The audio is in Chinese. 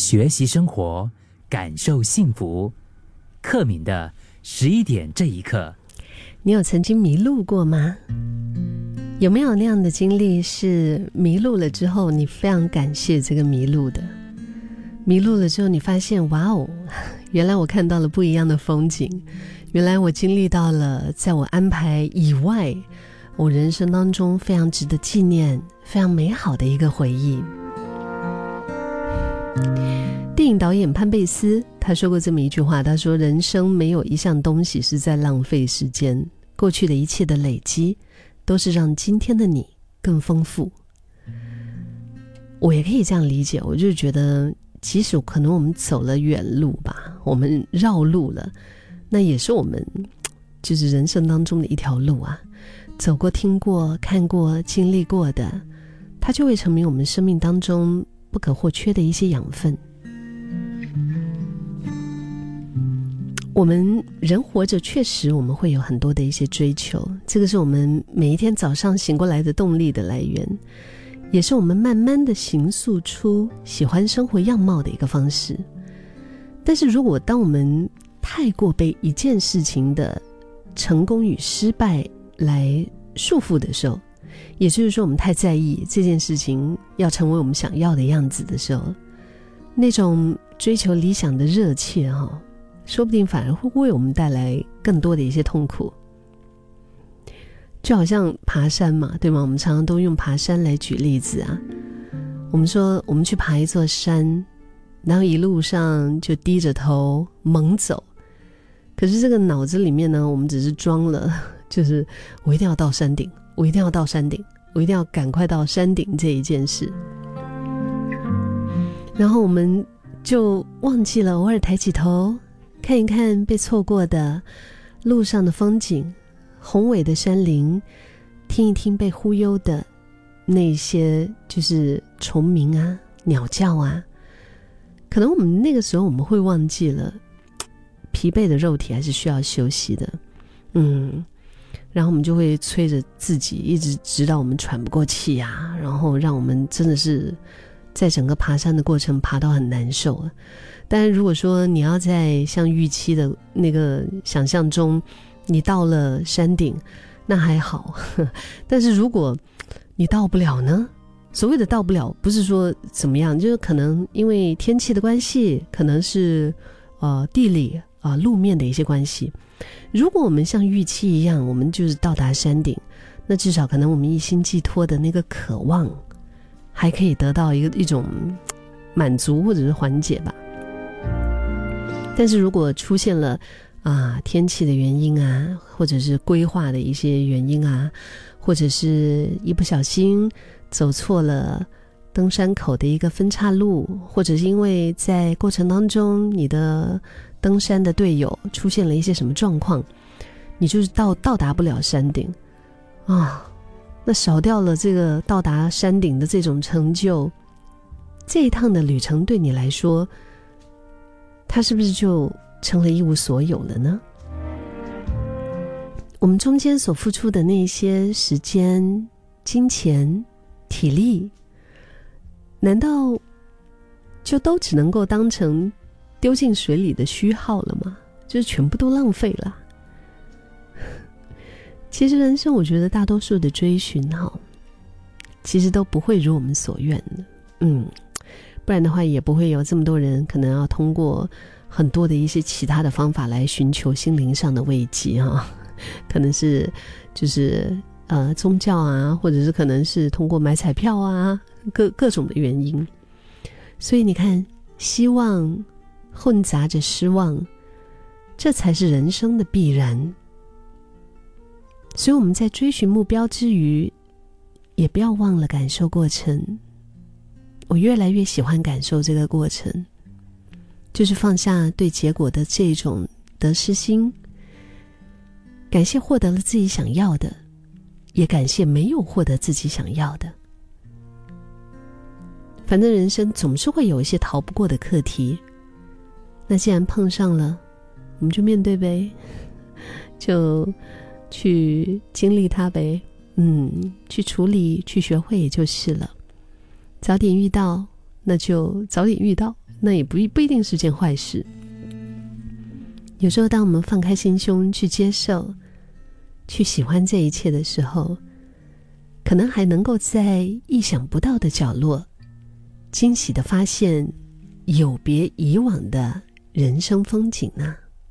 学习生活，感受幸福。克敏的十一点这一刻，你有曾经迷路过吗？有没有那样的经历？是迷路了之后，你非常感谢这个迷路的。迷路了之后，你发现，哇哦，原来我看到了不一样的风景，原来我经历到了在我安排以外，我人生当中非常值得纪念、非常美好的一个回忆。影导演潘贝斯他说过这么一句话：“他说，人生没有一项东西是在浪费时间，过去的一切的累积，都是让今天的你更丰富。”我也可以这样理解，我就觉得，即使可能我们走了远路吧，我们绕路了，那也是我们就是人生当中的一条路啊，走过、听过、看过、经历过的，它就会成为我们生命当中不可或缺的一些养分。我们人活着，确实我们会有很多的一些追求，这个是我们每一天早上醒过来的动力的来源，也是我们慢慢的形塑出喜欢生活样貌的一个方式。但是如果当我们太过被一件事情的成功与失败来束缚的时候，也就是说我们太在意这件事情要成为我们想要的样子的时候，那种追求理想的热切哈。说不定反而会为我们带来更多的一些痛苦，就好像爬山嘛，对吗？我们常常都用爬山来举例子啊。我们说我们去爬一座山，然后一路上就低着头猛走，可是这个脑子里面呢，我们只是装了，就是我一定要到山顶，我一定要到山顶，我一定要赶快到山顶这一件事，然后我们就忘记了偶尔抬起头。看一看被错过的路上的风景，宏伟的山林，听一听被忽悠的那些就是虫鸣啊、鸟叫啊。可能我们那个时候我们会忘记了，疲惫的肉体还是需要休息的。嗯，然后我们就会催着自己，一直直到我们喘不过气呀，然后让我们真的是在整个爬山的过程爬到很难受了。但是如果说你要在像预期的那个想象中，你到了山顶，那还好。但是如果你到不了呢？所谓的到不了，不是说怎么样，就是可能因为天气的关系，可能是呃地理啊路面的一些关系。如果我们像预期一样，我们就是到达山顶，那至少可能我们一心寄托的那个渴望，还可以得到一个一种满足或者是缓解吧。但是如果出现了啊天气的原因啊，或者是规划的一些原因啊，或者是一不小心走错了登山口的一个分岔路，或者是因为在过程当中你的登山的队友出现了一些什么状况，你就是到到达不了山顶啊，那少掉了这个到达山顶的这种成就，这一趟的旅程对你来说。他是不是就成了一无所有了呢？我们中间所付出的那些时间、金钱、体力，难道就都只能够当成丢进水里的虚耗了吗？就是全部都浪费了？其实人生，我觉得大多数的追寻，哈，其实都不会如我们所愿的。嗯。不然的话，也不会有这么多人可能要通过很多的一些其他的方法来寻求心灵上的慰藉哈，可能是就是呃宗教啊，或者是可能是通过买彩票啊，各各种的原因。所以你看，希望混杂着失望，这才是人生的必然。所以我们在追寻目标之余，也不要忘了感受过程。我越来越喜欢感受这个过程，就是放下对结果的这种得失心，感谢获得了自己想要的，也感谢没有获得自己想要的。反正人生总是会有一些逃不过的课题，那既然碰上了，我们就面对呗，就去经历它呗，嗯，去处理，去学会也就是了。早点遇到，那就早点遇到，那也不不一定是件坏事。有时候，当我们放开心胸去接受、去喜欢这一切的时候，可能还能够在意想不到的角落，惊喜的发现有别以往的人生风景呢。